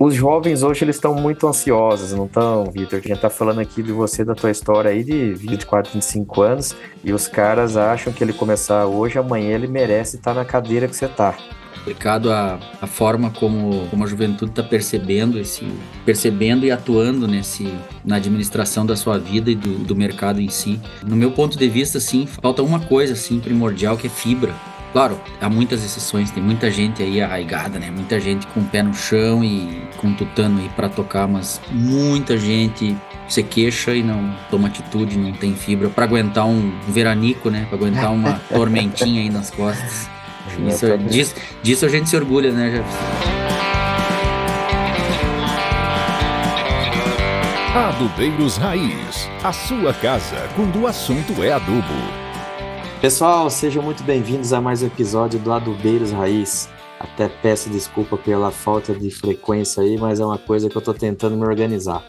Os jovens hoje eles estão muito ansiosos, não estão, Vitor? A gente tá falando aqui de você, da tua história aí de 24, 25 anos, e os caras acham que ele começar hoje, amanhã ele merece estar na cadeira que você tá aplicado a, a forma como, como a juventude está percebendo esse percebendo e atuando nesse na administração da sua vida e do, do mercado em si. No meu ponto de vista, sim, falta uma coisa assim primordial que é fibra. Claro, há muitas exceções, tem muita gente aí arraigada, né? Muita gente com o pé no chão e com tutano aí para tocar, mas muita gente se queixa e não toma atitude, não tem fibra para aguentar um veranico, né? Para aguentar uma tormentinha aí nas costas. Isso, disso, disso a gente se orgulha, né, Jefferson? Adubeiros Raiz, a sua casa quando o assunto é adubo. Pessoal, sejam muito bem-vindos a mais um episódio do Adubeiros Raiz. Até peço desculpa pela falta de frequência aí, mas é uma coisa que eu tô tentando me organizar.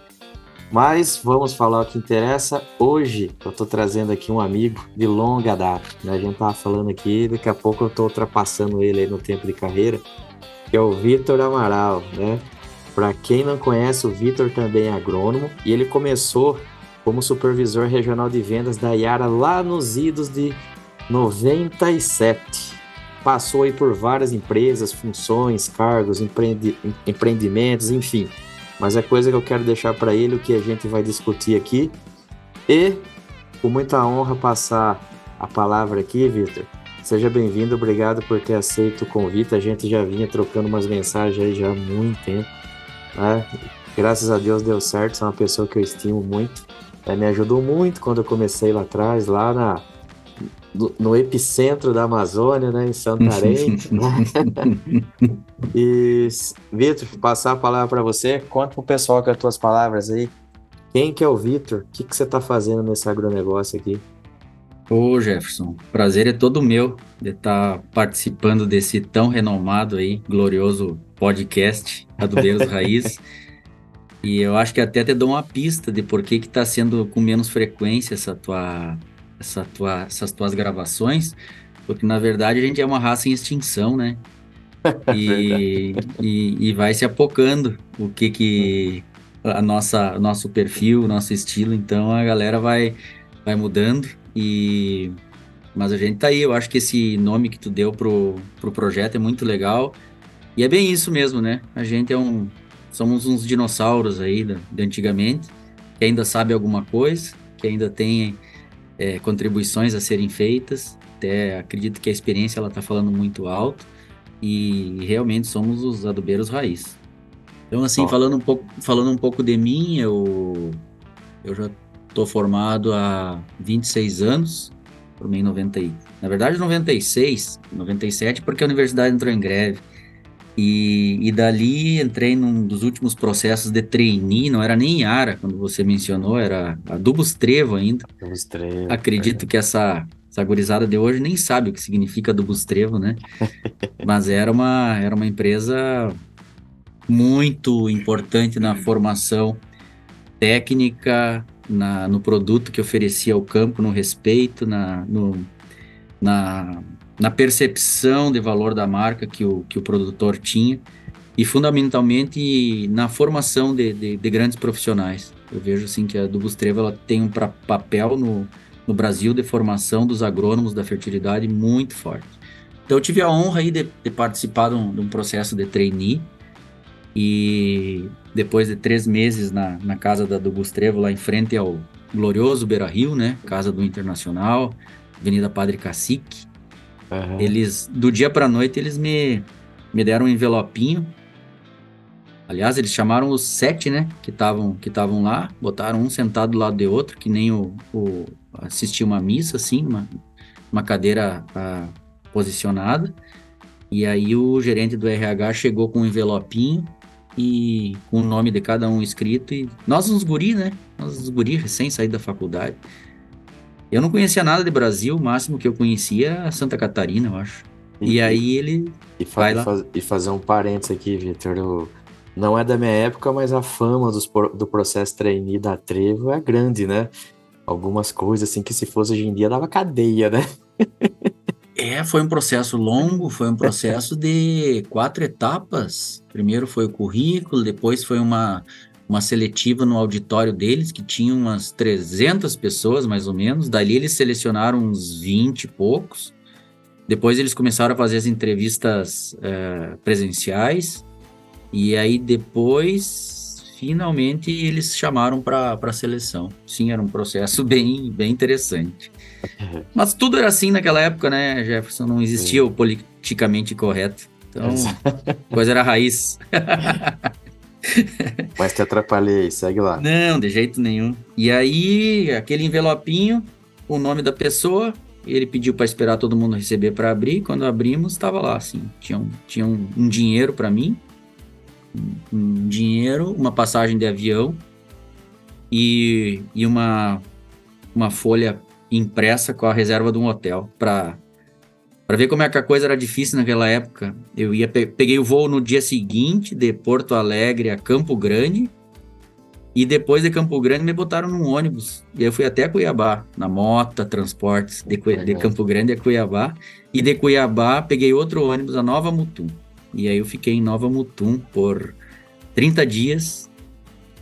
Mas vamos falar o que interessa. Hoje eu tô trazendo aqui um amigo de longa data. Né? A gente tava falando aqui, daqui a pouco eu tô ultrapassando ele aí no tempo de carreira, que é o Vitor Amaral, né? Para quem não conhece, o Vitor também é agrônomo e ele começou como supervisor regional de vendas da Yara lá nos idos de 97. Passou aí por várias empresas, funções, cargos, empreendi empreendimentos, enfim mas é coisa que eu quero deixar para ele o que a gente vai discutir aqui. E, com muita honra, passar a palavra aqui, Vitor. Seja bem-vindo, obrigado por ter aceito o convite. A gente já vinha trocando umas mensagens aí já há muito tempo. Né? Graças a Deus deu certo, você é uma pessoa que eu estimo muito. É, me ajudou muito quando eu comecei lá atrás, lá na, no epicentro da Amazônia, né, em Santarém. né? e, Vitor, passar a palavra para você. Conta pro pessoal com as tuas palavras aí. Quem que é o Vitor? O que, que você está fazendo nesse agronegócio aqui? Ô Jefferson, prazer é todo meu de estar tá participando desse tão renomado aí, glorioso podcast Adubeiros Raiz. E eu acho que até te dou uma pista de por que que tá sendo com menos frequência essa tua essa tua, essas tuas gravações, porque na verdade a gente é uma raça em extinção, né? E, e, e, vai se apocando o que que a nossa nosso perfil, nosso estilo, então a galera vai vai mudando e mas a gente tá aí, eu acho que esse nome que tu deu pro, pro projeto é muito legal. E é bem isso mesmo, né? A gente é um somos uns dinossauros aí de, de antigamente, que ainda sabe alguma coisa, que ainda tem é, contribuições a serem feitas. Até acredito que a experiência ela está falando muito alto e realmente somos os adubeiros raiz. Então assim, oh. falando um pouco, falando um pouco de mim, eu eu já estou formado há 26 anos, formei em 90, na verdade 96, 97, porque a universidade entrou em greve. E, e dali entrei num dos últimos processos de trainee, não era nem Yara, quando você mencionou, era Adubos Trevo ainda. Adubos Trevo. Acredito é. que essa, essa gurizada de hoje nem sabe o que significa Adubos Trevo, né? Mas era uma, era uma empresa muito importante na formação técnica, na, no produto que oferecia ao campo, no respeito, na, no, na na percepção de valor da marca que o, que o produtor tinha e fundamentalmente na formação de, de, de grandes profissionais. Eu vejo assim que a do Bustreva ela tem um pra, papel no, no Brasil de formação dos agrônomos da fertilidade muito forte. Então eu tive a honra aí de, de participar de um, de um, processo de trainee e depois de três meses na, na casa da do Bustrevo, lá em frente ao glorioso Beira Rio, né, casa do Internacional, Avenida Padre Cacique, Uhum. Eles, do dia pra noite, eles me, me deram um envelopinho. Aliás, eles chamaram os sete, né? Que estavam que lá, botaram um sentado do lado de outro, que nem o, o assistir uma missa, assim, uma, uma cadeira a, posicionada. E aí o gerente do RH chegou com um envelopinho e com o nome de cada um escrito. E nós uns guri, né? Nós uns guri recém saídos da faculdade. Eu não conhecia nada de Brasil, o máximo que eu conhecia era Santa Catarina, eu acho. E, e aí ele e, fa vai lá. Faz, e fazer um parênteses aqui, Vitor. Não é da minha época, mas a fama dos, do processo trainee da Trevo é grande, né? Algumas coisas assim que se fosse hoje em dia dava cadeia, né? É, foi um processo longo, foi um processo de quatro etapas. Primeiro foi o currículo, depois foi uma, uma seletiva no auditório deles, que tinha umas 300 pessoas, mais ou menos. Dali eles selecionaram uns 20 e poucos. Depois eles começaram a fazer as entrevistas é, presenciais. E aí depois, finalmente, eles chamaram para a seleção. Sim, era um processo bem, bem interessante. Mas tudo era assim naquela época, né, Jefferson? Não existia o politicamente correto. Então, coisa era raiz. Mas te atrapalhei, segue lá. Não, de jeito nenhum. E aí, aquele envelopinho, o nome da pessoa, ele pediu para esperar todo mundo receber para abrir. Quando abrimos, estava lá, assim, tinha um, tinha um, um dinheiro para mim, um, um dinheiro, uma passagem de avião e, e uma, uma folha impressa com a reserva de um hotel para para ver como é que a coisa era difícil naquela época. Eu ia peguei o voo no dia seguinte de Porto Alegre a Campo Grande e depois de Campo Grande me botaram num ônibus. E eu fui até Cuiabá, na Mota Transportes, de, de Campo Grande a Cuiabá. E de Cuiabá peguei outro ônibus a Nova Mutum. E aí eu fiquei em Nova Mutum por 30 dias,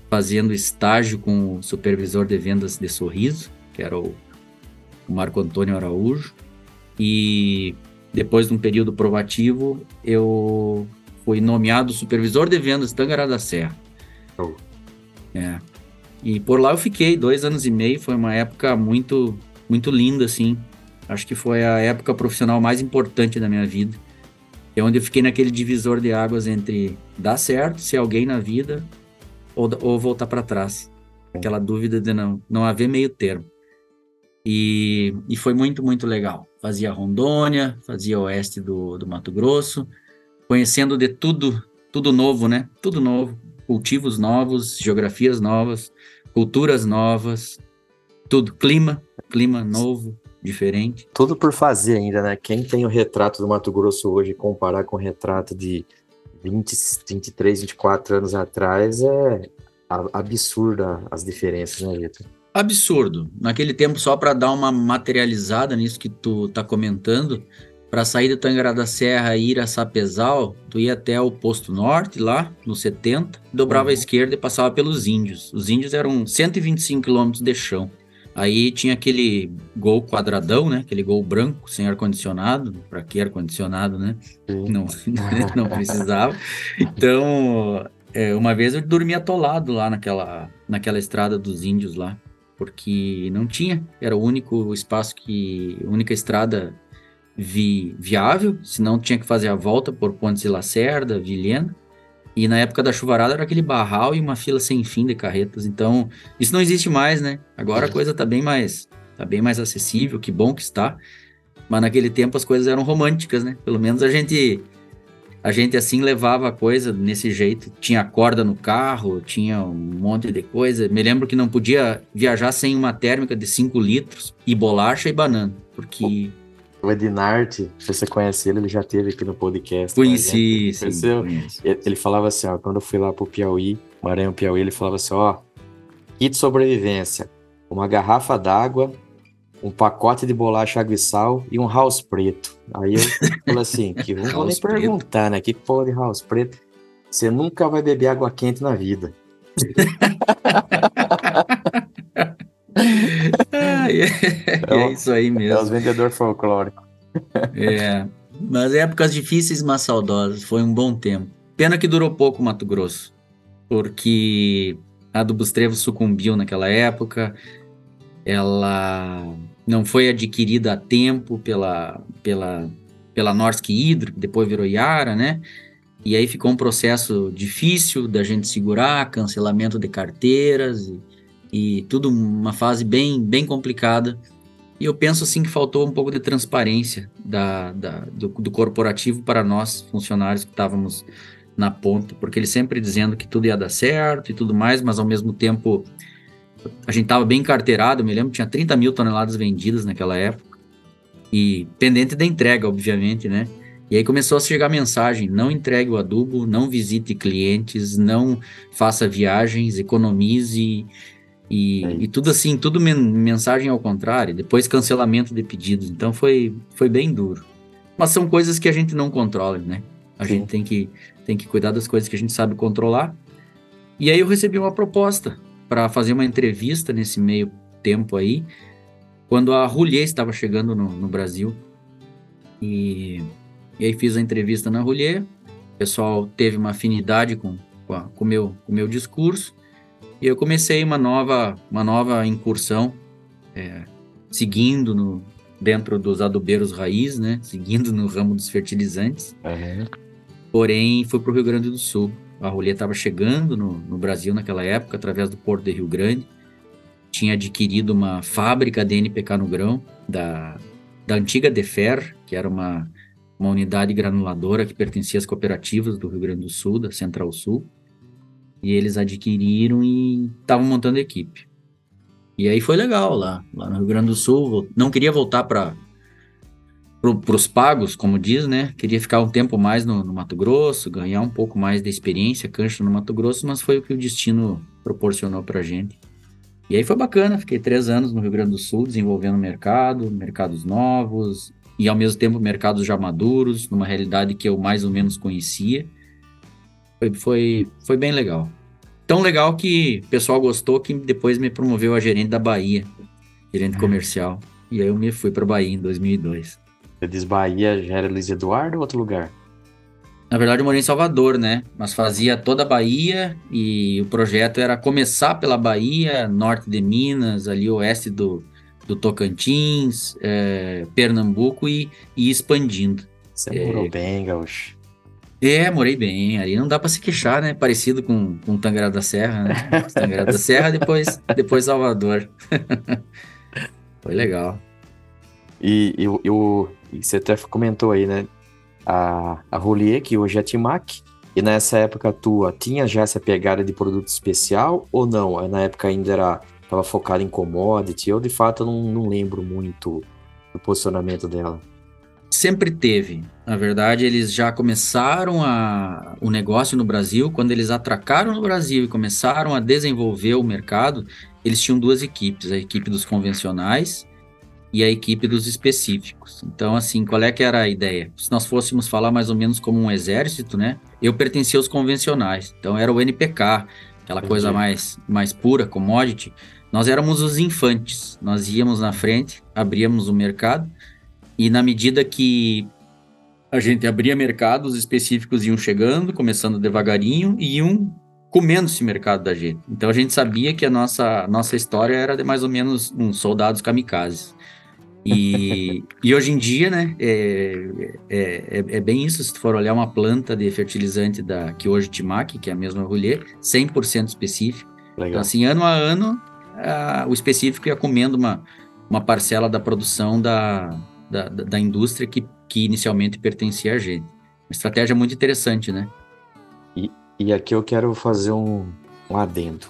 fazendo estágio com o supervisor de vendas de Sorriso, que era o Marco Antônio Araújo. E depois de um período provativo, eu fui nomeado supervisor de vendas Tangará da Serra. Oh. É. E por lá eu fiquei dois anos e meio. Foi uma época muito, muito linda, assim. Acho que foi a época profissional mais importante da minha vida. É onde eu fiquei naquele divisor de águas entre dar certo, ser alguém na vida, ou, ou voltar para trás. Aquela dúvida de não, não haver meio termo. E, e foi muito, muito legal. Fazia Rondônia, fazia oeste do, do Mato Grosso, conhecendo de tudo, tudo novo, né? Tudo novo cultivos novos, geografias novas, culturas novas, tudo, clima, clima novo, diferente. Tudo por fazer ainda, né? Quem tem o retrato do Mato Grosso hoje comparar com o retrato de 20, 23, 24 anos atrás é absurda as diferenças, né, Vitor? Absurdo. Naquele tempo, só para dar uma materializada nisso que tu tá comentando, para sair do Tangará da Serra e ir a Sapezal, tu ia até o posto norte, lá no 70, dobrava uhum. à esquerda e passava pelos índios. Os índios eram 125 quilômetros de chão. Aí tinha aquele gol quadradão, né? Aquele gol branco, sem ar-condicionado. Para que ar-condicionado, né? Não, não precisava. Então, é, uma vez eu dormi atolado lá naquela, naquela estrada dos índios lá. Porque não tinha. Era o único espaço que... Única estrada vi, viável, senão tinha que fazer a volta por Pontes de Lacerda, Vilhena. E na época da chuvarada era aquele barral e uma fila sem fim de carretas. Então, isso não existe mais, né? Agora a uhum. coisa tá bem mais tá bem mais acessível, que bom que está. Mas naquele tempo as coisas eram românticas, né? Pelo menos a gente a gente assim levava a coisa nesse jeito. Tinha corda no carro, tinha um monte de coisa. Me lembro que não podia viajar sem uma térmica de 5 litros e bolacha e banana, porque o Edinarte, se você conhece ele, ele já teve aqui no podcast. Conheci, sim, Ele falava assim, ó, quando eu fui lá pro Piauí, Maranhão Piauí, ele falava assim, ó, kit sobrevivência, uma garrafa d'água, um pacote de bolacha água e sal e um house preto. Aí eu falei assim, que não vou nem perguntar, né, que porra de house preto? Você nunca vai beber água quente na vida. ah, é, é, é, isso aí mesmo. É os vendedores folclóricos. é, mas épocas difíceis, mas saudosas. Foi um bom tempo. Pena que durou pouco Mato Grosso, porque a do Bustrevo sucumbiu naquela época. Ela não foi adquirida a tempo pela, pela, pela Norsk Hydro, que depois virou Yara, né? E aí ficou um processo difícil da gente segurar, cancelamento de carteiras e e tudo uma fase bem, bem complicada. E eu penso assim que faltou um pouco de transparência da, da do, do, corporativo para nós, funcionários que estávamos na ponta, porque ele sempre dizendo que tudo ia dar certo e tudo mais, mas ao mesmo tempo a gente estava bem carteirado, eu me lembro, tinha 30 mil toneladas vendidas naquela época, e pendente da entrega, obviamente, né? E aí começou a chegar mensagem: não entregue o adubo, não visite clientes, não faça viagens, economize E, é e tudo assim, tudo men mensagem ao contrário, depois cancelamento de pedidos. Então foi, foi bem duro. Mas são coisas que a gente não controla, né? A Sim. gente tem que, tem que cuidar das coisas que a gente sabe controlar. E aí eu recebi uma proposta para fazer uma entrevista nesse meio tempo aí, quando a Roulier estava chegando no, no Brasil. E, e, aí fiz a entrevista na Roulier, o pessoal teve uma afinidade com, com, a, com, meu, com o meu discurso, e eu comecei uma nova, uma nova incursão, é, seguindo no, dentro dos adubeiros raiz, né? Seguindo no ramo dos fertilizantes. Uhum. Porém, fui para o Rio Grande do Sul. A Rolê estava chegando no, no, Brasil naquela época, através do Porto de Rio Grande. Tinha adquirido uma fábrica de NPK no grão, da, da antiga Defer, que era uma, uma unidade granuladora que pertencia às cooperativas do Rio Grande do Sul, da Central Sul. E eles adquiriram e estavam montando equipe. E aí foi legal lá, lá no Rio Grande do Sul. Não queria voltar para para os pagos, como diz, né? Queria ficar um tempo mais no, no, Mato Grosso, ganhar um pouco mais de experiência, cancha no Mato Grosso, mas foi o que o destino proporcionou para gente. E aí foi bacana, fiquei três anos no Rio Grande do Sul desenvolvendo mercado, mercados novos e ao mesmo tempo mercados já maduros, numa realidade que eu mais ou menos conhecia. Foi, foi, foi bem legal. Tão legal que o pessoal gostou que depois me promoveu a gerente da Bahia, gerente uhum. comercial. E aí eu me fui para Bahia em 2002. Você diz Bahia, já era Luiz Eduardo ou outro lugar? Na verdade, eu morei em Salvador, né? Mas fazia toda a Bahia e o projeto era começar pela Bahia, norte de Minas, ali oeste do, do Tocantins, é, Pernambuco e, e expandindo. Você é, morou bem, Gaúcho. É, morei bem. Ali não dá para se queixar, né? Parecido com, com Tangará da Serra, né? Tangará da Serra, depois, depois Salvador. Foi legal. E, e, você até comentou aí, né? A, a Rolier, que hoje é Timac, e nessa época tua, tinha já essa pegada de produto especial ou não? Na época ainda era estava focado em commodity. Eu, de fato, não, não lembro muito do posicionamento dela. Sempre teve. Na verdade, eles já começaram a, o negócio no Brasil. Quando eles atracaram no Brasil e começaram a desenvolver o mercado, eles tinham duas equipes: a equipe dos convencionais e a equipe dos específicos. Então, assim, qual é que era a ideia? Se nós fôssemos falar mais ou menos como um exército, né? Eu pertencia aos convencionais. Então, era o NPK, aquela Entendi. coisa mais, mais pura, commodity. Nós éramos os infantes. Nós íamos na frente, abríamos o mercado e na medida que a gente abria mercados específicos iam chegando, começando devagarinho e iam comendo esse mercado da gente. Então a gente sabia que a nossa, nossa história era de mais ou menos uns soldados kamikazes. E, e hoje em dia, né, é, é, é, é, bem isso. Se tu for olhar uma planta de fertilizante da que hoje Timac, que é a mesma Roulier, 100% específico. Legal. Então, assim, ano a ano, a, o específico ia comendo uma, uma parcela da produção da, da, da indústria que, que inicialmente pertencia a gente. Uma estratégia muito interessante, né? E, e aqui eu quero fazer um, um adendo.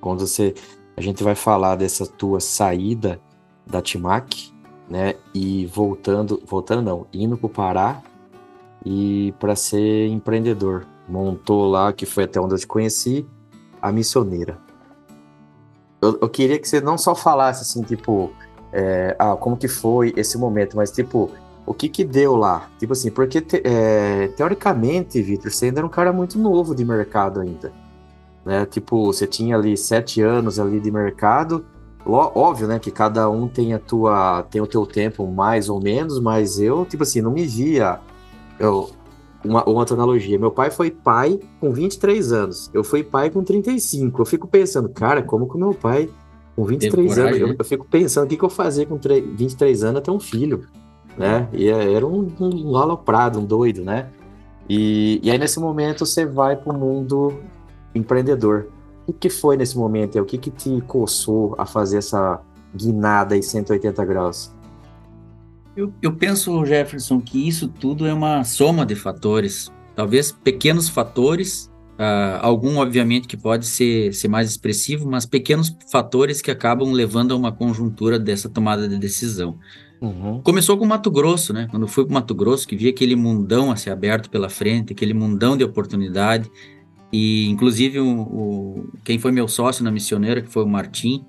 Quando você, a gente vai falar dessa tua saída da Timac, né? E voltando, voltando não, indo para o Pará e para ser empreendedor. Montou lá, que foi até onde eu te conheci, a missioneira. Eu, eu queria que você não só falasse assim, tipo, é, ah, como que foi esse momento, mas tipo, o que que deu lá? Tipo assim, porque te, é, teoricamente, Vitor, você ainda era um cara muito novo de mercado ainda, né? Tipo, você tinha ali sete anos ali de mercado, óbvio, né, que cada um tem a tua, tem o teu tempo mais ou menos, mas eu, tipo assim, não me via, eu, uma, outra analogia, meu pai foi pai com 23 anos, eu fui pai com 35, eu fico pensando, cara, como que o meu pai com 23 anos, eu, eu, fico pensando o que, que eu fazia com 3, 23 anos até um filho, né? E é, era um, um aloprado, um doido, né? E, e aí nesse momento você vai para o mundo empreendedor. O que foi nesse momento? O que, que te coçou a fazer essa guinada em 180 graus? Eu, eu penso, Jefferson, que isso tudo é uma soma de fatores. Talvez pequenos fatores Uh, algum, obviamente, que pode ser, ser mais expressivo, mas pequenos fatores que acabam levando a uma conjuntura dessa tomada de decisão. Uhum. Começou com Mato Grosso, né? Quando fui para Mato Grosso, que vi aquele mundão a ser aberto pela frente, aquele mundão de oportunidade, E, inclusive, o, o, quem foi meu sócio na missioneira, que foi o Martim,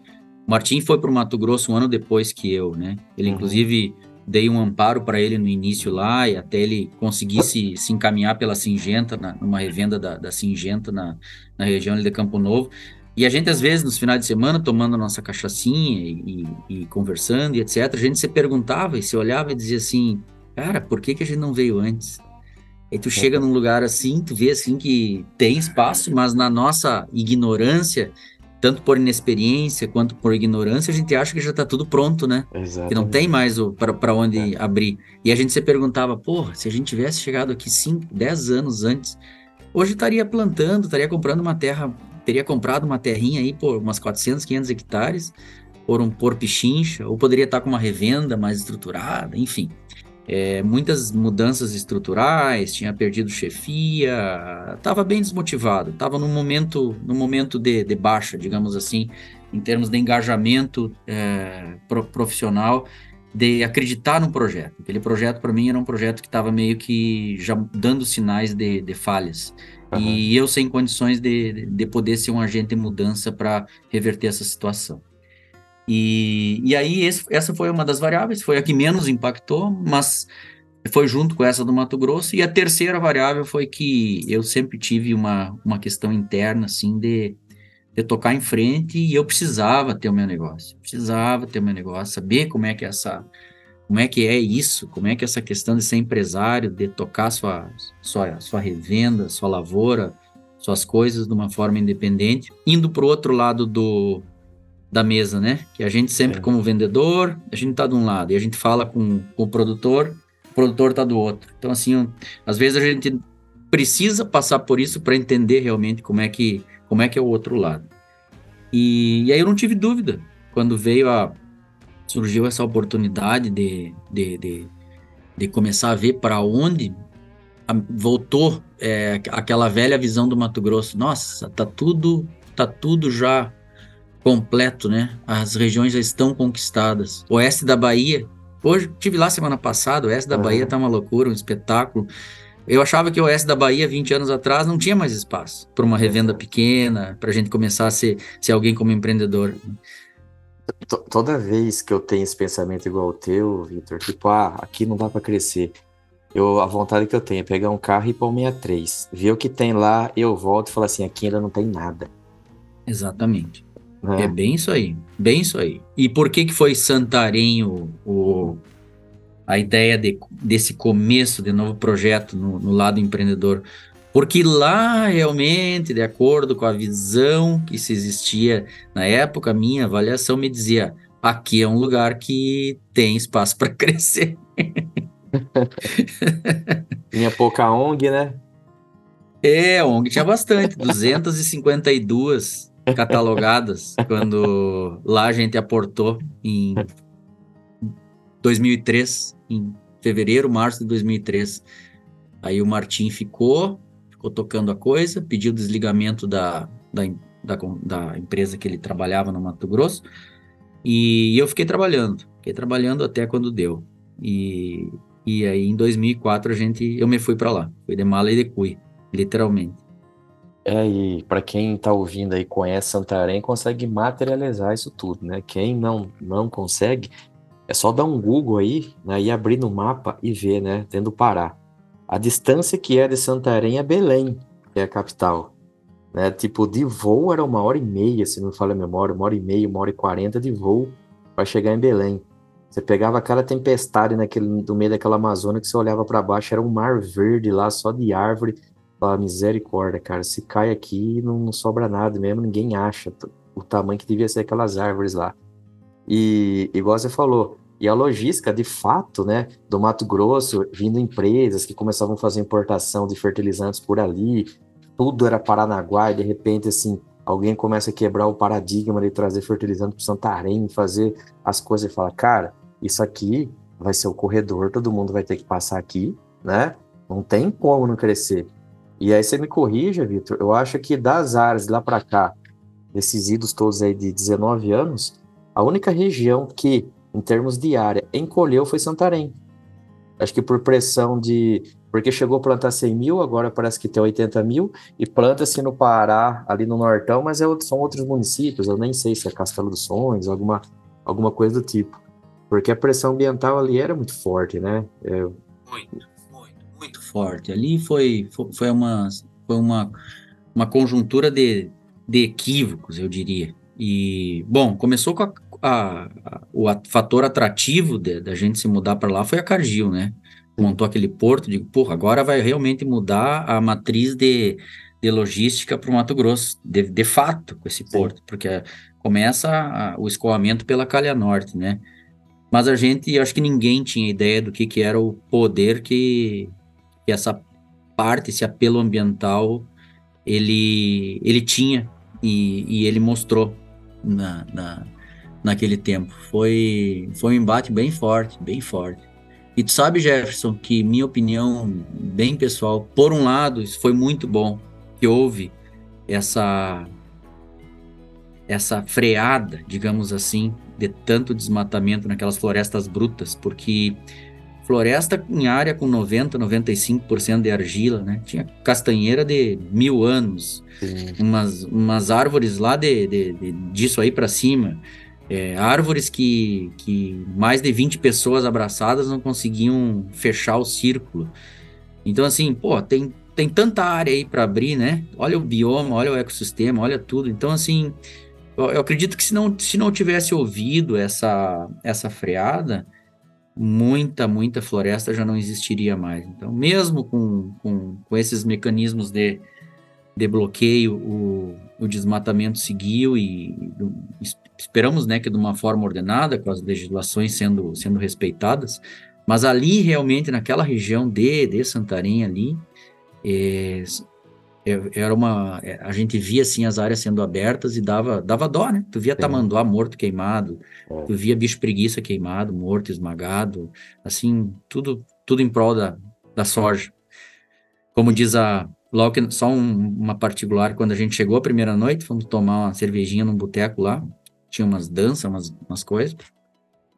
o Martim foi para o Mato Grosso um ano depois que eu, né? Ele, uhum. inclusive, dei um amparo para ele no início lá, e até ele conseguir se, encaminhar pela Singenta, na, numa revenda da, da Singenta na, na região de Campo Novo. E a gente, às vezes, nos finais de semana, tomando nossa cachaçinha e, e, e, conversando e etc., a gente se perguntava e se olhava e dizia assim, cara, por que, que a gente não veio antes? Aí tu chega num lugar assim, tu vê assim que tem espaço, mas na nossa ignorância, tanto por inexperiência quanto por ignorância, a gente acha que já está tudo pronto, né? Exatamente. Que não tem mais para onde é. abrir. E a gente se perguntava, porra, se a gente tivesse chegado aqui 5, 10 anos antes, hoje estaria plantando, estaria comprando uma terra teria comprado uma terrinha aí por umas 400, 500 hectares, por um por pichincha, ou poderia estar com uma revenda mais estruturada, enfim. É, muitas mudanças estruturais, tinha perdido chefia, estava bem desmotivado, estava num momento, num momento de, de, baixa, digamos assim, em termos de engajamento é, pro, profissional, de acreditar no projeto. Aquele projeto, para mim, era um projeto que estava meio que já dando sinais de, de falhas. Uhum. E eu sem condições de, de poder ser um agente de mudança para reverter essa situação. E, e aí, esse, essa foi uma das variáveis, foi a que menos impactou, mas foi junto com essa do Mato Grosso. E a terceira variável foi que eu sempre tive uma, uma questão interna, assim, de, de tocar em frente e eu precisava ter o meu negócio. Precisava ter o meu negócio, saber como é que é essa como é que é isso, como é que é essa questão de ser empresário, de tocar sua, sua, sua revenda, sua lavoura, suas coisas de uma forma independente, indo para o outro lado do, da mesa, né? Que a gente sempre, é. como vendedor, a gente está de um lado e a gente fala com, com o produtor, o produtor está do outro. Então, assim, às vezes a gente precisa passar por isso para entender realmente como é que como é que é o outro lado. E, e aí eu não tive dúvida quando veio a surgiu essa oportunidade de, de, de, de começar a ver para onde a, voltou é, aquela velha visão do Mato Grosso. Nossa, tá tudo, tá tudo já completo, né? As regiões já estão conquistadas. Oeste da Bahia, hoje tive lá semana passada, o oeste da uhum. Bahia tá uma loucura, um espetáculo. Eu achava que o oeste da Bahia, 20 anos atrás, não tinha mais espaço para uma revenda pequena, para a gente começar a ser, ser alguém como empreendedor toda vez que eu tenho esse pensamento igual o teu, Vitor, tipo, ah, aqui não dá para crescer. Eu, a vontade que eu tenho é pegar um carro e ir para o 63, ver o que tem lá, eu volto e falo assim, aqui ainda não tem nada. Exatamente. É. é bem isso aí, bem isso aí. E por que que foi Santarém o, o a ideia de, desse começo de novo projeto no, no lado empreendedor? Porque lá, realmente, de acordo com a visão que se existia na época, a minha avaliação me dizia: aqui é um lugar que tem espaço para crescer. Tinha pouca ONG, né? É, a ONG tinha bastante, 252 catalogadas, quando lá a gente aportou em 2003, em fevereiro, março de 2003. Aí o Martim ficou, ficou tocando a coisa, pediu desligamento da, da, da, da empresa que ele trabalhava no Mato Grosso, e eu fiquei trabalhando, fiquei trabalhando até quando deu. E, e aí em 2004 a gente, eu me fui para lá, fui de mala e de cui, literalmente. É, e para quem está ouvindo aí conhece Santarém, consegue materializar isso tudo, né? Quem não não consegue, é só dar um Google aí, né, e abrir no mapa e ver, né, tendo Pará a distância que é de Santarém a Belém, que é a capital. Né? Tipo, de voo era uma hora e meia, se não me falha a memória, uma hora e meia, uma hora e quarenta de voo para chegar em Belém. Você pegava aquela tempestade naquele, no meio daquela Amazônia que você olhava para baixo, era um mar verde lá, só de árvore. Fala, misericórdia, cara, se cai aqui não, não sobra nada mesmo, ninguém acha o tamanho que devia ser aquelas árvores lá. E, igual você falou, e a logística, de fato, né, do Mato Grosso, vindo empresas que começavam a fazer importação de fertilizantes por ali, tudo era Paranaguá, e de repente, assim, alguém começa a quebrar o paradigma de trazer fertilizante para Santarém, fazer as coisas e fala, cara, isso aqui vai ser o corredor, todo mundo vai ter que passar aqui, né? Não tem como não crescer. E aí você me corrija, Vitor, eu acho que das áreas lá para cá, desses idos todos aí de 19 anos, a única região que em termos de área. Encolheu foi Santarém. Acho que por pressão de Porque chegou a plantar 100 mil, agora parece que tem 80 mil, e planta-se no Pará, ali no Nortão, mas é, são outros municípios, eu nem sei se é Castelo dos Sonhos, alguma, alguma coisa do tipo. Porque a pressão ambiental ali era muito forte, né? É... Muito forte. Ali foi, foi, uma, foi uma, uma conjuntura de, de equívocos, eu diria. E, bom, começou com a, a, a, o fator atrativo da gente se mudar para lá foi a Cargill, né? Montou aquele porto, digo, porra, agora vai realmente mudar a matriz de, de logística para o Mato Grosso, de, de fato, com esse porto, Sim. porque começa o escoamento pela Calha Norte, né? Mas a gente, acho que ninguém tinha ideia do que, que era o poder que, que essa parte, esse apelo ambiental, ele, ele tinha e, e ele mostrou na, na, naquele tempo. Foi, foi um embate bem forte, bem forte. E tu sabe, Jefferson, que minha opinião bem pessoal, por um lado, isso foi muito bom que houve essa essa freada, digamos assim, de tanto desmatamento naquelas florestas brutas, porque floresta em área com 90, 95% de argila, né? Tinha castanheira de mil anos, umas, umas árvores lá de, de, de disso aí para cima, é, árvores que, que mais de 20 pessoas abraçadas não conseguiam fechar o círculo. Então, assim, pô, tem, tem tanta área aí para abrir, né? Olha o bioma, olha o ecossistema, olha tudo. Então, assim, eu, eu acredito que se não, se não tivesse ouvido essa, essa freada, muita, muita floresta já não existiria mais. Então, mesmo com, com, com esses mecanismos de, de bloqueio, o, o desmatamento seguiu e esperamos né, que de uma forma ordenada, com as legislações sendo, sendo respeitadas, mas ali realmente, naquela região de, de Santarém ali, é, era uma é, a gente via assim as áreas sendo abertas e dava dava dó né tu via tamanduá morto queimado é. tu via bicho preguiça queimado morto esmagado assim tudo tudo em prol da, da soja como diz a logo só um, uma particular quando a gente chegou a primeira noite fomos tomar uma cervejinha num boteco lá tinha umas danças umas, umas coisas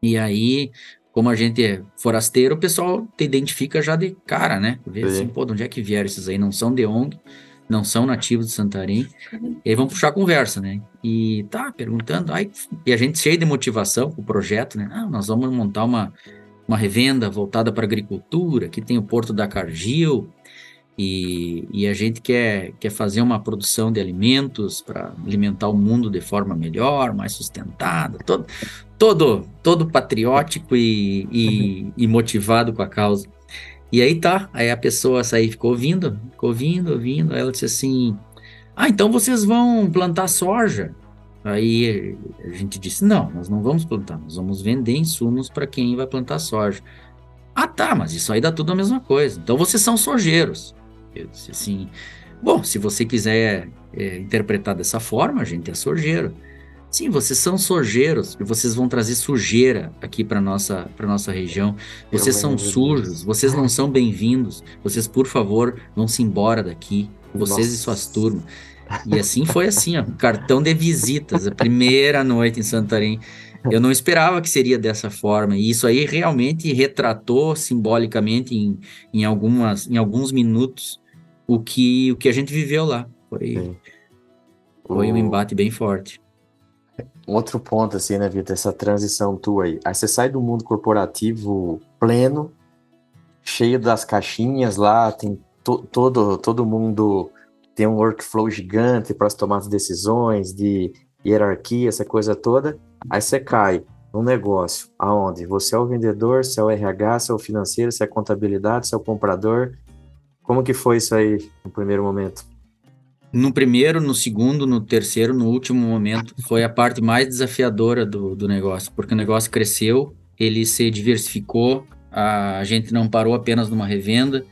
e aí como a gente é forasteiro, o pessoal te identifica já de cara, né? Vê assim, pô, de onde é que vieram esses aí? Não são de ONG, não são nativos de Santarém, e aí vão puxar a conversa, né? E tá perguntando, aí, e a gente cheio de motivação com o projeto, né? Ah, nós vamos montar uma, uma revenda voltada para agricultura, que tem o Porto da Cargill, e, e a gente quer, quer fazer uma produção de alimentos para alimentar o mundo de forma melhor, mais sustentada, todo, todo, todo patriótico e, e, e motivado com a causa. E aí tá, aí a pessoa aí ficou ouvindo, ficou ouvindo, ouvindo, aí ela disse assim, ah, então vocês vão plantar soja? Aí a gente disse, não, nós não vamos plantar, nós vamos vender insumos para quem vai plantar soja. Ah, tá, mas isso aí dá tudo a mesma coisa. Então vocês são sojeiros. Eu disse assim, bom, se você quiser é, interpretar dessa forma, a gente é sojeiro. Sim, vocês são sojeiros e vocês vão trazer sujeira aqui para nossa para nossa região. Vocês são sujos, vocês não são bem-vindos. Vocês, por favor, vão-se embora daqui, vocês Nossa. e suas turmas. E assim foi assim, ó, cartão de visitas, a primeira noite em Santarém. Eu não esperava que seria dessa forma, e isso aí realmente retratou simbolicamente em, em, algumas, em alguns minutos o que, o que a gente viveu lá. Foi, foi um embate bem forte outro ponto, assim, né, Vitor? Essa transição tua aí. Aí você sai do mundo corporativo pleno, cheio das caixinhas lá, tem to todo, todo mundo tem um workflow gigante para as decisões, de hierarquia, essa coisa toda. Aí você cai num negócio aonde você é o vendedor, você é o RH, você é o financeiro, você é a contabilidade, você é o comprador. Como que foi isso aí no primeiro momento? No primeiro, no segundo, no terceiro, no último momento, foi a parte mais desafiadora do, do negócio, porque o negócio cresceu, ele se diversificou, a, gente não parou apenas numa revenda,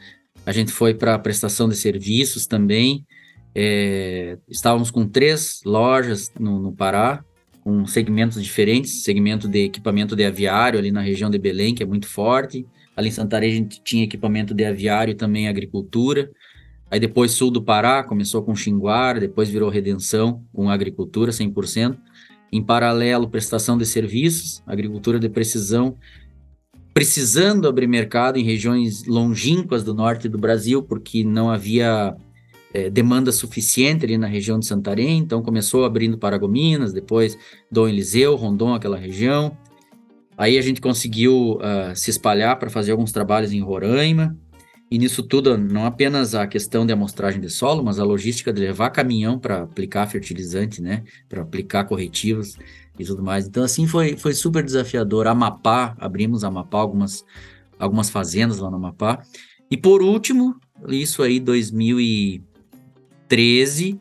a gente foi para prestação de serviços também. É, estávamos com três lojas no, no Pará, com segmentos diferentes, segmento de equipamento de aviário ali na região de Belém, que é muito forte. Ali em Santarém a gente tinha equipamento de aviário e também agricultura. Aí depois sul do Pará, começou com Xinguara, depois virou Redenção, com agricultura 100%. Em paralelo, prestação de serviços, agricultura de precisão. precisando abrir mercado em regiões longínquas do norte do Brasil, porque não havia é, demanda suficiente ali na região de Santarém, então começou abrindo Paragominas, depois Dom Eliseu, Rondon, aquela região. Aí a gente conseguiu uh, se espalhar para fazer alguns trabalhos em Roraima, e nisso tudo, não apenas a questão de amostragem de solo, mas a logística de levar caminhão para aplicar fertilizante, né? Para aplicar corretivos e tudo mais. Então, assim, foi, foi super desafiador. Amapá, abrimos Amapá, algumas, algumas fazendas lá no Amapá. E por último, isso aí, 2013,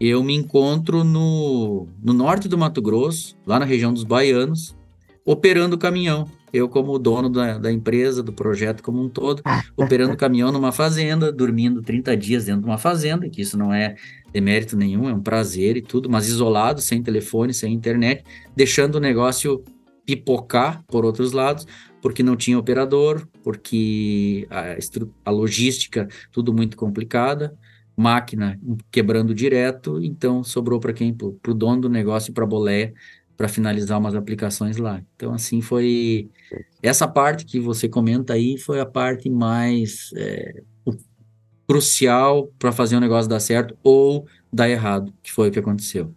eu me encontro no, no norte do Mato Grosso, lá na região dos Baianos, operando caminhão eu como dono da, da empresa, do projeto como um todo, operando caminhão numa fazenda, dormindo 30 dias dentro de uma fazenda, que isso não é demérito nenhum, é um prazer e tudo, mas isolado, sem telefone, sem internet, deixando o negócio pipocar por outros lados, porque não tinha operador, porque a, a logística tudo muito complicada, máquina quebrando direto, então sobrou para quem? Para o dono do negócio e para a boleia para finalizar umas aplicações lá. Então, assim, foi. Essa parte que você comenta aí foi a parte mais é, crucial para fazer o negócio dar certo ou dar errado, que foi o que aconteceu.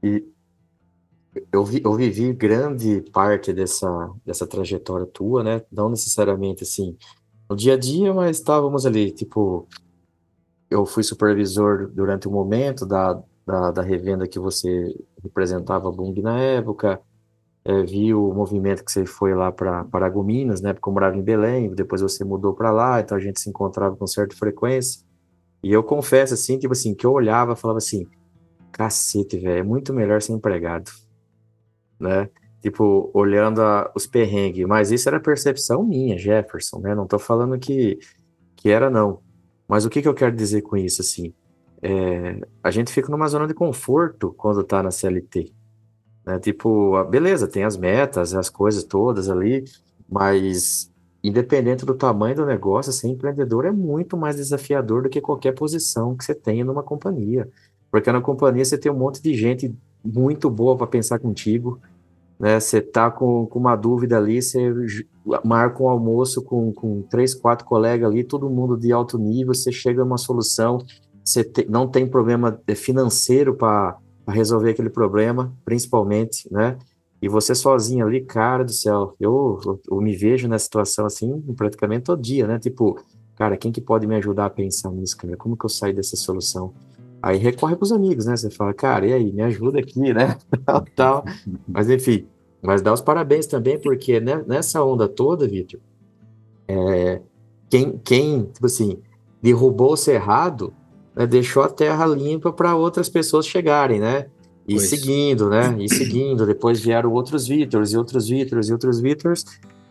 E eu, vi, eu vivi grande parte dessa, dessa trajetória tua, né? Não necessariamente assim no dia a dia, mas estávamos ali, tipo, eu fui supervisor durante o momento da, da, da revenda que você representava a Bung na época, é, vi o movimento que você foi lá para Paragominas, né, porque eu morava em Belém, depois você mudou para lá, então a gente se encontrava com certa frequência, e eu confesso, assim, tipo assim, que eu olhava e falava assim, cacete, velho, é muito melhor ser empregado, né, tipo, olhando a, os perrengues, mas isso era percepção minha, Jefferson, né, não tô falando que, que era não, mas o que que eu quero dizer com isso, assim, é, a gente fica numa zona de conforto quando tá na CLT. Né? Tipo, beleza, tem as metas, as coisas todas ali, mas independente do tamanho do negócio, ser empreendedor é muito mais desafiador do que qualquer posição que você tenha numa companhia. Porque na companhia você tem um monte de gente muito boa para pensar contigo, né? Você tá com, com uma dúvida ali, você marca um almoço com, com três, quatro colegas ali, todo mundo de alto nível, você chega a uma solução você te, não tem problema financeiro para resolver aquele problema, principalmente, né? E você sozinho ali, cara do céu, eu, eu, eu, me vejo nessa situação assim praticamente todo dia, né? Tipo, cara, quem que pode me ajudar a pensar nisso, cara? Como que eu saio dessa solução? Aí recorre para os amigos, né? Você fala, cara, e aí, me ajuda aqui, né? tal. Mas enfim, mas dá os parabéns também, porque né, nessa onda toda, Vitor, é, quem, quem, tipo assim, derrubou o cerrado né, deixou a terra limpa para outras pessoas chegarem, né? E pois. seguindo, né? E seguindo. Depois vieram outros Vítors e outros Vítors e outros Vítors,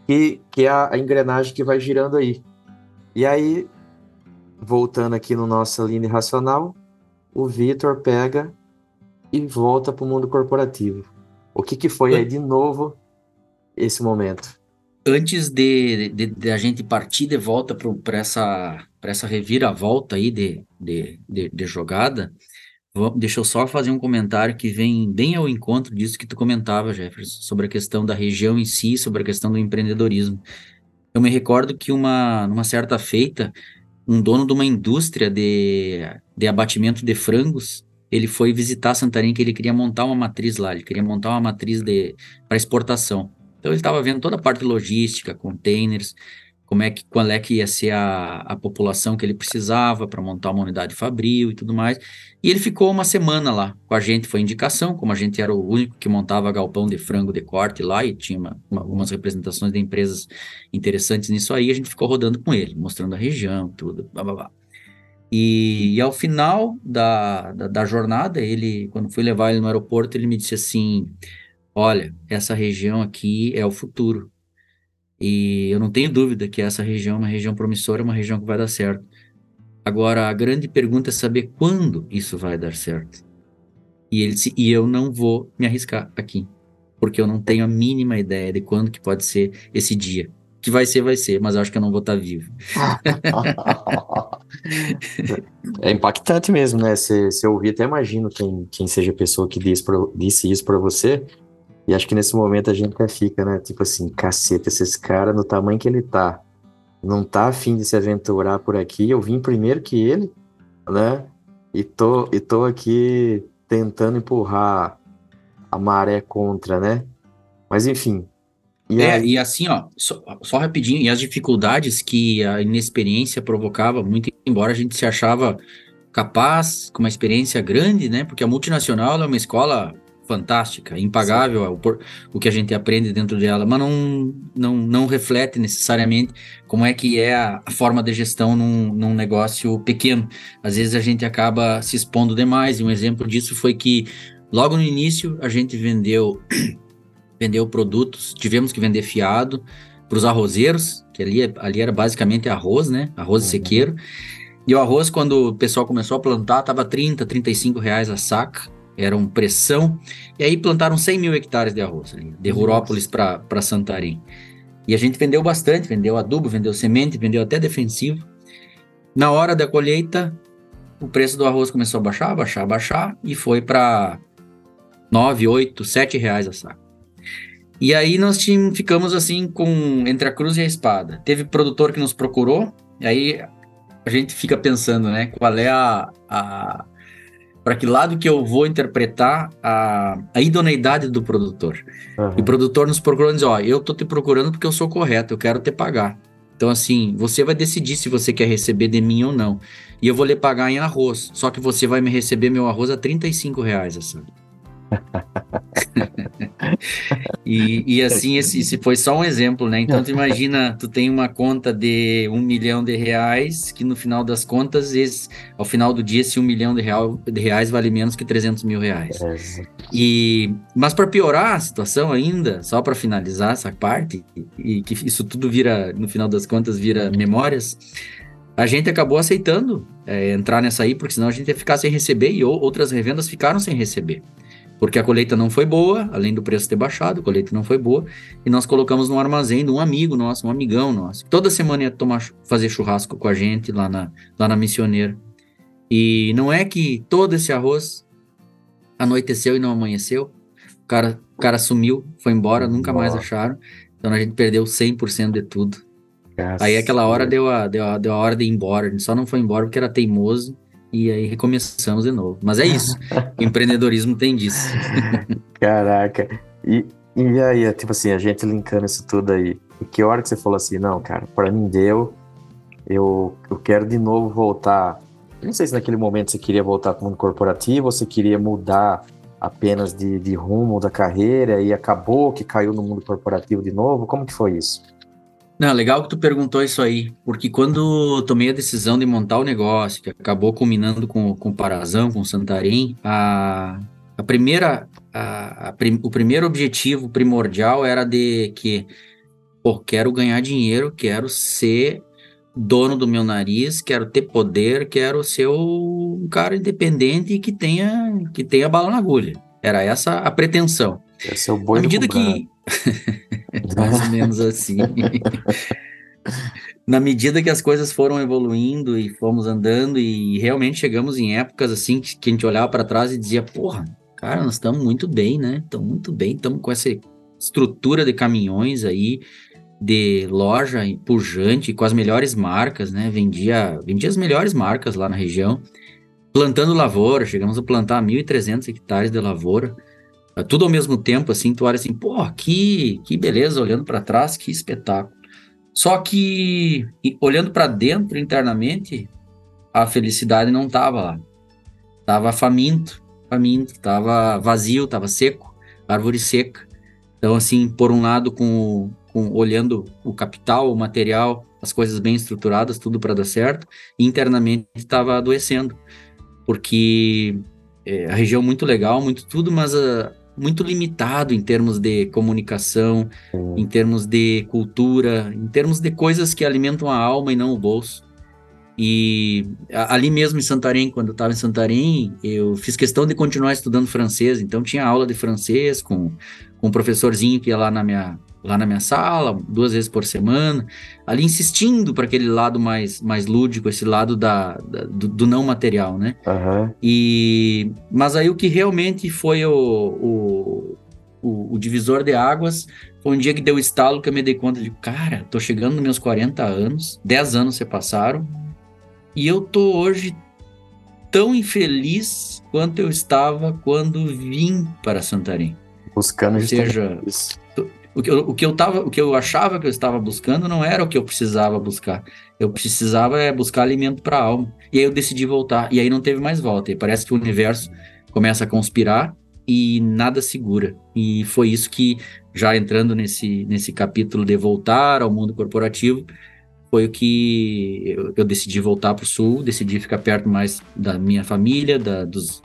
que, que é a, engrenagem que vai girando aí. E aí, voltando aqui no nossa linha racional, o Vitor pega e volta para o mundo corporativo. O que, que foi aí de novo esse momento? Antes de, de, de a gente partir de volta para essa para essa reviravolta aí de, de, de, de jogada, deixa eu só fazer um comentário que vem bem ao encontro disso que tu comentava, Jefferson, sobre a questão da região em si, sobre a questão do empreendedorismo. Eu me recordo que uma, numa certa feita, um dono de uma indústria de, de abatimento de frangos, ele foi visitar Santarém que ele queria montar uma matriz lá, ele queria montar uma matriz para exportação. Então ele estava vendo toda a parte logística, containers, como é que, qual é que ia ser a, a população que ele precisava para montar uma unidade fabril e tudo mais. E ele ficou uma semana lá com a gente, foi indicação, como a gente era o único que montava galpão de frango de corte lá e tinha uma, uma, algumas representações de empresas interessantes nisso aí, a gente ficou rodando com ele, mostrando a região, tudo, blá, blá, blá. E, e, ao final da, da, da, jornada, ele, quando fui levar ele no aeroporto, ele me disse assim: Olha, essa região aqui é o futuro. E eu não tenho dúvida que essa região é uma região promissora, uma região que vai dar certo. Agora, a grande pergunta é saber quando isso vai dar certo. E ele disse, e eu não vou me arriscar aqui, porque eu não tenho a mínima ideia de quando que pode ser esse dia. Que vai ser, vai ser, mas eu acho que eu não vou estar vivo. é impactante mesmo, né? Se, eu ouvir, até imagino quem, quem seja a pessoa que disse, pra, disse isso para você, E acho que nesse momento a gente até fica, né? Tipo assim, caceta, esses caras, no tamanho que ele tá, não tá afim de se aventurar por aqui. Eu vim primeiro que ele, né? E tô, e tô aqui tentando empurrar a maré contra, né? Mas enfim. E, é, aí... e assim, ó, só, só, rapidinho, e as dificuldades que a inexperiência provocava, muito embora a gente se achava capaz, com uma experiência grande, né? Porque a multinacional é uma escola fantástica, impagável o, o, que a gente aprende dentro dela, mas não, não, não reflete necessariamente como é que é a, a forma de gestão num, num, negócio pequeno. Às vezes a gente acaba se expondo demais, e um exemplo disso foi que logo no início a gente vendeu, vendeu produtos, tivemos que vender fiado para os arrozeiros, que ali, ali era basicamente arroz, né? Arroz uhum. sequeiro. E o arroz, quando o pessoal começou a plantar, estava 30, 35 reais a saca eram pressão, e aí plantaram 100 mil hectares de arroz, ali, de Rurópolis para Santarém. E a gente vendeu bastante, vendeu adubo, vendeu semente, vendeu até defensivo. Na hora da colheita, o preço do arroz começou a baixar, baixar, baixar, e foi para 9, 8, 7 reais a saca. E aí nós tínhamos, ficamos assim com entre a cruz e a espada. Teve produtor que nos procurou, e aí a gente fica pensando, né, qual é a, a para que lado que eu vou interpretar a, a idoneidade do produtor. Uhum. E o produtor nos procurando diz, ó, eu tô te procurando porque eu sou correto, eu quero te pagar. Então, assim, você vai decidir se você quer receber de mim ou não. E eu vou lhe pagar em arroz. Só que você vai me receber meu arroz a 35 reais, assim. E, e, assim, esse, esse, foi só um exemplo, né? Então, tu imagina, tu tem uma conta de um milhão de reais, que no final das contas, esse, ao final do dia, esse um milhão de, real, de reais vale menos que 300 mil reais. É. E, mas para piorar a situação ainda, só para finalizar essa parte, e, que isso tudo vira, no final das contas, vira memórias, a gente acabou aceitando é, entrar nessa aí, porque senão a gente ia ficar sem receber e outras revendas ficaram sem receber porque a colheita não foi boa, além do preço ter baixado, a colheita não foi boa, e nós colocamos no armazém de um amigo nosso, um amigão nosso. Toda semana ia tomar, fazer churrasco com a gente lá na, lá na missioneira. E não é que todo esse arroz anoiteceu e não amanheceu, o cara, o cara sumiu, foi embora, nunca mais acharam, então a gente perdeu 100% de tudo. Aí aquela hora deu a, deu, a, deu a hora de ir embora, a gente só não foi embora porque era teimoso, e aí recomeçamos de novo. Mas é isso. empreendedorismo tem disso. Caraca. E, e aí, tipo assim, a gente linkando isso tudo aí. E que hora que você falou assim, não, cara, para mim deu. Eu, eu quero de novo voltar. Não sei se naquele momento você queria voltar para o mundo corporativo ou você queria mudar apenas de, de rumo da carreira e acabou que caiu no mundo corporativo de novo. Como que foi isso? Não, legal que tu perguntou isso aí, porque quando tomei a decisão de montar o negócio, que acabou culminando com, com o Parazão, com o Santarém, a, a primeira, a, a prim, o primeiro objetivo primordial era de que, pô, quero ganhar dinheiro, quero ser dono do meu nariz, quero ter poder, quero ser um cara independente e que tenha, que tenha bala na agulha. Era essa a pretensão. Esse é o boi Na medida que mais ou menos assim. Na medida que as coisas foram evoluindo e fomos andando e realmente chegamos em épocas assim que, a gente olhava para trás e dizia, porra, cara, nós estamos muito bem, né? Estamos muito bem, estamos com essa estrutura de caminhões aí, de loja pujante, com as melhores marcas, né? Vendia, vendia as melhores marcas lá na região. Plantando lavoura, chegamos a plantar 1.300 hectares de lavoura. É tudo ao mesmo tempo, assim, tu olha assim, pô, que, que beleza, olhando para trás, que espetáculo. Só que, olhando para dentro, internamente, a felicidade não tava lá. Tava faminto, faminto, tava vazio, tava seco, árvore seca. Então, assim, por um lado, com, com olhando o capital, o material, as coisas bem estruturadas, tudo para dar certo, internamente estava adoecendo, porque é, a região muito legal, muito tudo, mas a, muito limitado em termos de comunicação, em termos de cultura, em termos de coisas que alimentam a alma e não o bolso. E ali mesmo em Santarém, quando eu estava em Santarém, eu fiz questão de continuar estudando francês, então tinha aula de francês com, com um professorzinho que ia lá na minha, lá na minha sala, duas vezes por semana, ali insistindo para aquele lado mais, mais lúdico, esse lado da, da do, do, não material, né? Uhum. E, mas aí o que realmente foi o, o, o, o, divisor de águas foi um dia que deu estalo que eu me dei conta de, cara, tô chegando nos meus 40 anos, 10 anos se passaram, e eu tô hoje tão infeliz quanto eu estava quando vim para Santarém. Buscando Ou seja, o que, eu, o que eu tava, o que eu achava que eu estava buscando não era o que eu precisava buscar. Eu precisava é, buscar alimento para a alma. E aí eu decidi voltar. E aí não teve mais volta. E parece que o universo começa a conspirar e nada segura. E foi isso que, já entrando nesse, nesse capítulo de voltar ao mundo corporativo, foi o que eu, eu decidi voltar para o sul, decidi ficar perto mais da minha família, da, dos,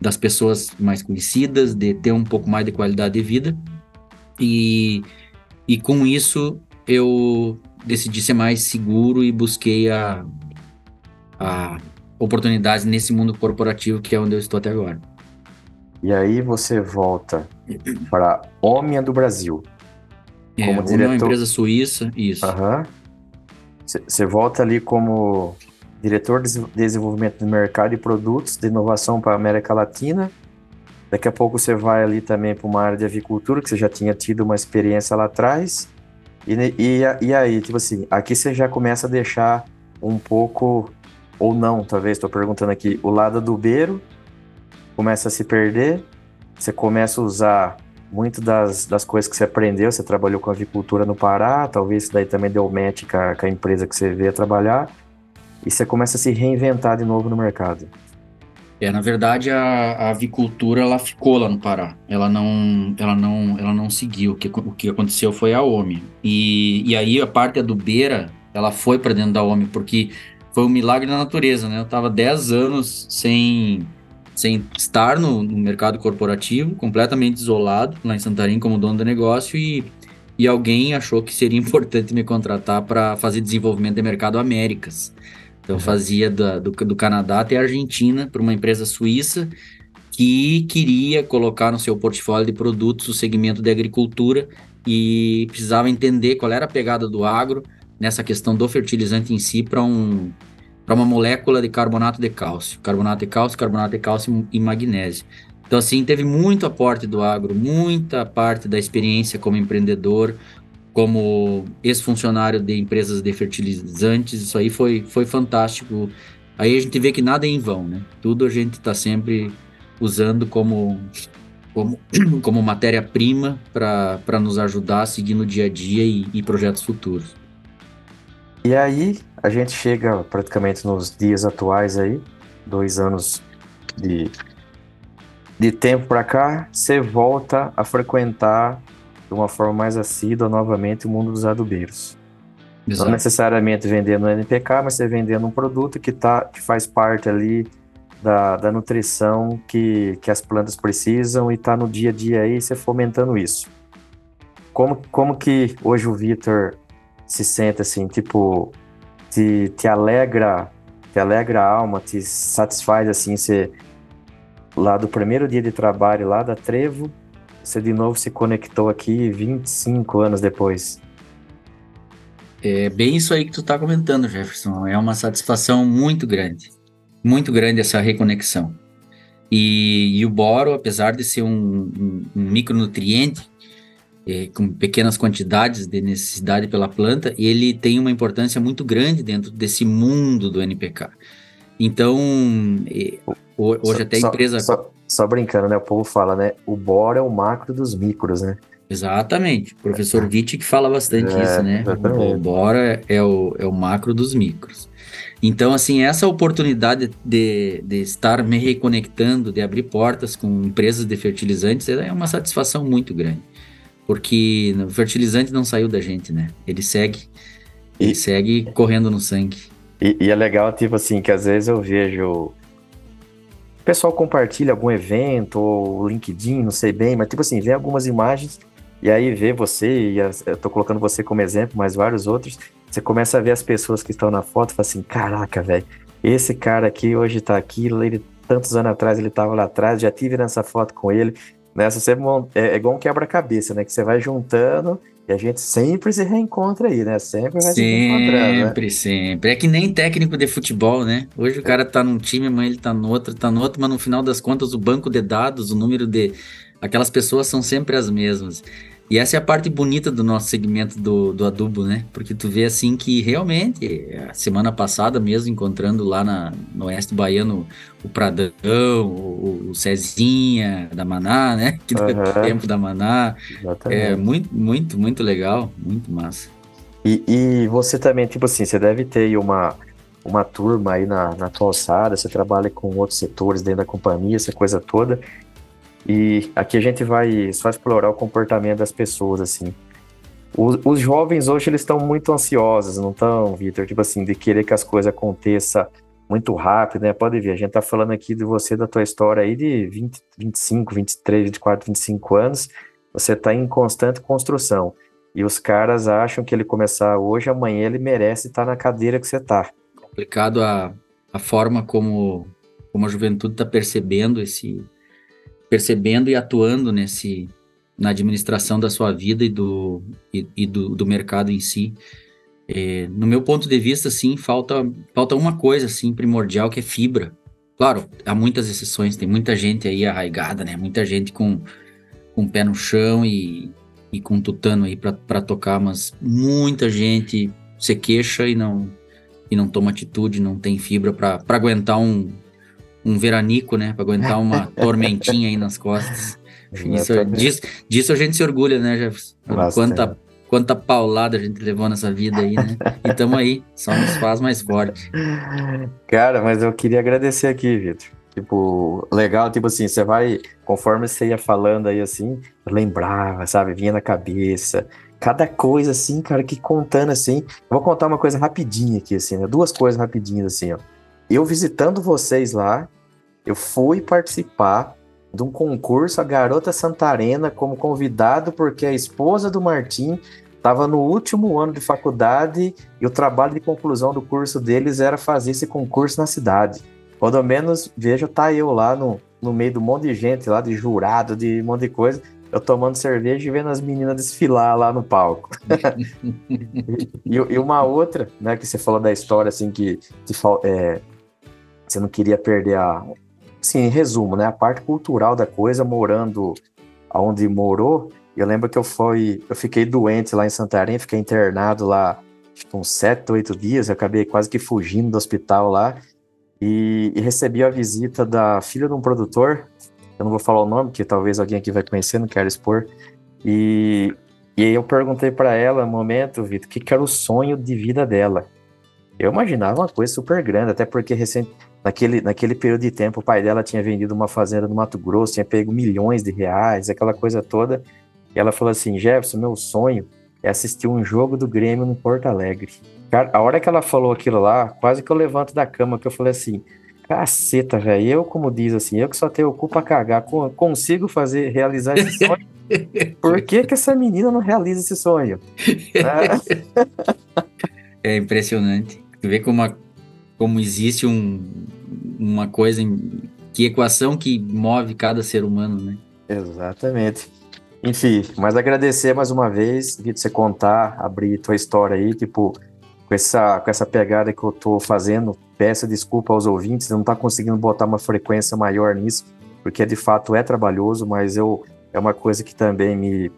das pessoas mais conhecidas, de ter um pouco mais de qualidade de vida. E, e com isso eu decidi ser mais seguro e busquei a, a oportunidades nesse mundo corporativo que é onde eu estou até agora. E aí você volta para Omnia do Brasil. É, como diretor... é uma empresa suíça, isso. Você volta ali como diretor de desenvolvimento de mercado e produtos de inovação para a América Latina. Daqui a pouco você vai ali também para uma área de avicultura, que você já tinha tido uma experiência lá atrás. E, e, e aí, tipo assim, aqui você já começa a deixar um pouco, ou não, talvez, estou perguntando aqui, o lado do beiro começa a se perder, você começa a usar muito das, das coisas que você aprendeu, você trabalhou com avicultura no Pará, talvez isso daí também deu match com a, com a empresa que você veio trabalhar, e você começa a se reinventar de novo no mercado. É, na verdade, a, a, avicultura ela ficou lá no Pará. Ela não, ela não, ela não seguiu. O que, o que aconteceu foi a OMI. E, e aí a parte adubeira, ela foi para dentro da OMI, porque foi um milagre da natureza, né? Eu estava 10 anos sem sem estar no, no, mercado corporativo, completamente isolado lá em Santarém como dono do negócio e, e alguém achou que seria importante me contratar para fazer desenvolvimento de mercado Américas. Então, fazia da, do, do Canadá até a Argentina para uma empresa suíça que queria colocar no seu portfólio de produtos o segmento de agricultura e precisava entender qual era a pegada do agro nessa questão do fertilizante em si para um, uma molécula de carbonato de cálcio. Carbonato de cálcio, carbonato de cálcio e magnésio. Então, assim, teve muito aporte do agro, muita parte da experiência como empreendedor, como ex-funcionário de empresas de fertilizantes, isso aí foi, foi fantástico. Aí a gente vê que nada é em vão, né? Tudo a gente está sempre usando como, como, como matéria-prima para nos ajudar a seguir no dia a dia e, e projetos futuros. E aí, a gente chega praticamente nos dias atuais aí, dois anos de, de tempo para cá, você volta a frequentar de uma forma mais assídua novamente o mundo dos adubeiros. Exato. Não necessariamente vendendo NPK, mas você vendendo um produto que, tá, que faz parte ali da, da nutrição que, que as plantas precisam e está no dia a dia aí, você fomentando isso. Como, como que hoje o Vitor se sente assim, tipo, te, te alegra, te alegra a alma, te satisfaz assim, você lá do primeiro dia de trabalho lá da Trevo, você de novo se conectou aqui 25 anos depois. É bem isso aí que tu está comentando, Jefferson. É uma satisfação muito grande. Muito grande essa reconexão. E, e o boro, apesar de ser um, um, um micronutriente, é, com pequenas quantidades de necessidade pela planta, ele tem uma importância muito grande dentro desse mundo do NPK. Então, é, hoje só, até a empresa. Só, só, brincando, né? O povo fala, né? O boro é o macro dos micros, né? Exatamente. O professor Witt que fala bastante é, isso, né? Exatamente. O boro é, é, o, é o macro dos micros. Então, assim, essa oportunidade de, de estar me reconectando, de abrir portas com empresas de fertilizantes, é uma satisfação muito grande porque o fertilizante não saiu da gente, né? Ele segue, ele e, segue correndo no sangue. E, e, é legal, tipo assim, que às vezes eu vejo o pessoal compartilha algum evento ou LinkedIn, não sei bem, mas tipo assim, vê algumas imagens e aí vê você, e as, eu tô colocando você como exemplo, mas vários outros, você começa a ver as pessoas que estão na foto e fala assim, caraca, velho, esse cara aqui hoje tá aqui, ele tantos anos atrás ele tava lá atrás, já tive nessa foto com ele, né? Você é, é igual um quebra-cabeça, né? Que você vai juntando E a gente sempre se reencontra aí, né? Sempre vai sempre, se reencontrando. Sempre, né? sempre. É que nem técnico de futebol, né? Hoje o cara tá num time, amanhã ele tá no outro, tá no outro, mas no final das contas o banco de dados, o número de. Aquelas pessoas são sempre as mesmas. E essa é a parte bonita do nosso segmento do, do adubo, né? Porque tu vê assim que realmente, a semana passada mesmo, encontrando lá na, no Oeste Baiano o Pradão, o, o Cezinha da Maná, né? Que uhum. deu tempo da Maná. Exatamente. É muito, muito, muito legal, muito massa. E, e você também, tipo assim, você deve ter aí uma, uma turma aí na, na tua alçada, você trabalha com outros setores dentro da companhia, essa coisa toda. E aqui a gente vai só explorar o comportamento das pessoas, assim. Os, os jovens hoje, eles estão muito ansiosos, não estão, Vitor? Tipo assim, de querer que as coisas aconteçam muito rápido, né? Pode ver, a gente tá falando aqui de você, da tua história aí de 20, 25, 23, 24, 25 anos, você tá em constante construção. E os caras acham que ele começar hoje, amanhã ele merece estar tá na cadeira que você tá. Complicado a, a forma como, como a juventude tá percebendo esse, percebendo e atuando nesse na administração da sua vida e do, e, e do, do, mercado em si. É, no meu ponto de vista, sim, falta, falta uma coisa assim primordial que é fibra. Claro, há muitas exceções, tem muita gente aí arraigada, né? Muita gente com, com o pé no chão e, e com tutano aí para tocar, mas muita gente se queixa e não e não toma atitude, não tem fibra para aguentar um, um veranico, né? Para aguentar uma tormentinha aí nas costas. Isso, disso, disso a gente se orgulha, né, Jefferson? Quanta, quanta paulada a gente levou nessa vida aí, né? E estamos aí, só nos faz mais forte. Cara, mas eu queria agradecer aqui, Vitor. Tipo, legal, tipo assim, você vai, conforme você ia falando aí assim, lembrava, sabe? Vinha na cabeça. Cada coisa assim, cara, que contando assim. Vou contar uma coisa rapidinha aqui, assim, né? Duas coisas rapidinhas assim, ó. Eu visitando vocês lá, eu fui participar de um concurso a Garota Santarena como convidado porque a esposa do Martim estava no último ano de faculdade e o trabalho de conclusão do curso deles era fazer esse concurso na cidade. Quando menos vejo, tá eu lá no, no meio do monte de gente, lá de jurado, de um monte de coisa, eu tomando cerveja e vendo as meninas desfilar lá no palco. e, e, uma outra, né, que você falou da história, assim, que, que é, você não queria perder a, Sim, em resumo, né? A parte cultural da coisa, morando onde morou, eu lembro que eu fui, eu fiquei doente lá em Santarém, fiquei internado lá tipo, uns sete, oito dias, eu acabei quase que fugindo do hospital lá e, e, recebi a visita da filha de um produtor, eu não vou falar o nome, que talvez alguém aqui vai conhecer, não quero expor, e, e aí eu perguntei para ela, no momento, Vitor, o que, que era o sonho de vida dela. Eu imaginava uma coisa super grande, até porque recente, naquele, naquele período de tempo, o pai dela tinha vendido uma fazenda no Mato Grosso, tinha pego milhões de reais, aquela coisa toda. E ela falou assim: Jefferson, meu sonho é assistir um jogo do Grêmio no Porto Alegre. Cara, a hora que ela falou aquilo lá, quase que eu levanto da cama, que eu falei assim: caceta, velho, eu, como diz assim, eu que só tenho culpa cagar, consigo fazer, realizar esse sonho. Por que, que essa menina não realiza esse sonho? é impressionante. Tu vê como, a, como existe um, uma coisa, em, que equação que move cada ser humano, né? Exatamente. Enfim, mas agradecer mais uma vez, Vitor, você contar, abrir tua história aí, tipo, com essa, com essa pegada que eu tô fazendo, peço desculpa aos ouvintes, não tá conseguindo botar uma frequência maior nisso, porque de fato é trabalhoso, mas eu é uma coisa que também me,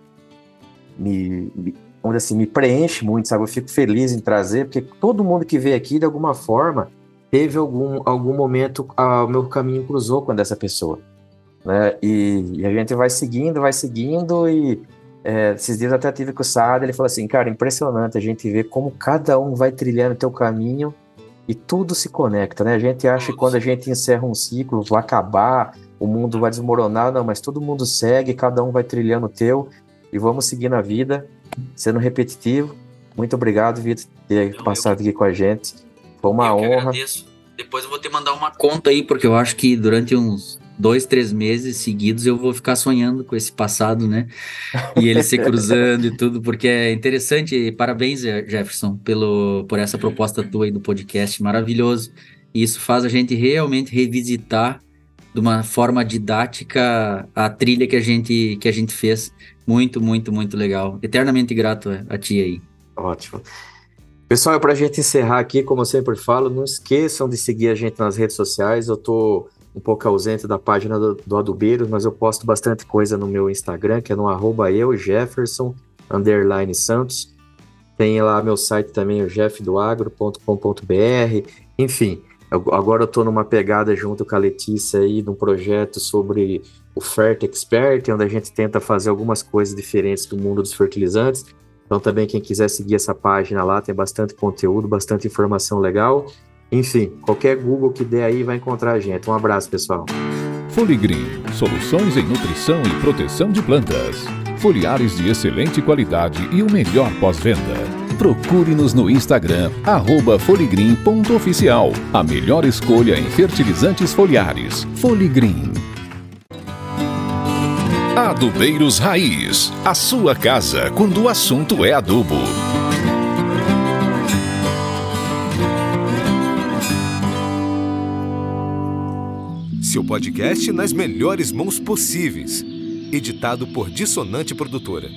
me, me assim, me preenche muito, sabe? Eu fico feliz em trazer, porque todo mundo que veio aqui, de alguma forma, teve algum, algum momento, ah, o meu caminho cruzou com essa pessoa. Né? E, e, a gente vai seguindo, vai seguindo, e é, esses dias até tive com o Saad, ele falou assim, cara, impressionante a gente ver como cada um vai trilhando o teu caminho e tudo se conecta, né? A gente acha que quando a gente encerra um ciclo, vai acabar, o mundo vai desmoronar, não, mas todo mundo segue, cada um vai trilhando o teu, e vamos seguir na vida, sendo repetitivo. Muito obrigado, Vitor, por ter passado eu... aqui com a gente. Foi uma eu honra. Depois eu vou te mandar uma conta aí, porque eu acho que durante uns dois, três meses seguidos eu vou ficar sonhando com esse passado, né? E ele se cruzando e tudo, porque é interessante. Parabéns, Jefferson, pelo, por essa proposta tua aí do podcast, maravilhoso. E isso faz a gente realmente revisitar de uma forma didática a trilha que a gente, que a gente fez Muito, muito, muito legal. Eternamente grato a ti aí. Ótimo. Pessoal, para a gente encerrar aqui, como eu sempre falo, não esqueçam de seguir a gente nas redes sociais. Eu estou um pouco ausente da página do, do Adubeiros, mas eu posto bastante coisa no meu Instagram, que é no arroba Santos. Tem lá meu site também, o jeffdoagro.com.br. Enfim, agora eu estou numa pegada junto com a Letícia aí, num projeto sobre o Fert Expert, onde a gente tenta fazer algumas coisas diferentes do mundo dos fertilizantes. Então também quem quiser seguir essa página lá, tem bastante conteúdo, bastante informação legal. Enfim, qualquer Google que der aí vai encontrar a gente. Um abraço, pessoal. Foligreen, soluções em nutrição e proteção de plantas. Foliares de excelente qualidade e o melhor pós-venda. Procure-nos no Instagram, foligreen.oficial. A melhor escolha em fertilizantes foliares. Foligreen. Adubeiros Raiz. A sua casa quando o assunto é adubo. Seu podcast nas melhores mãos possíveis. Editado por Dissonante Produtora.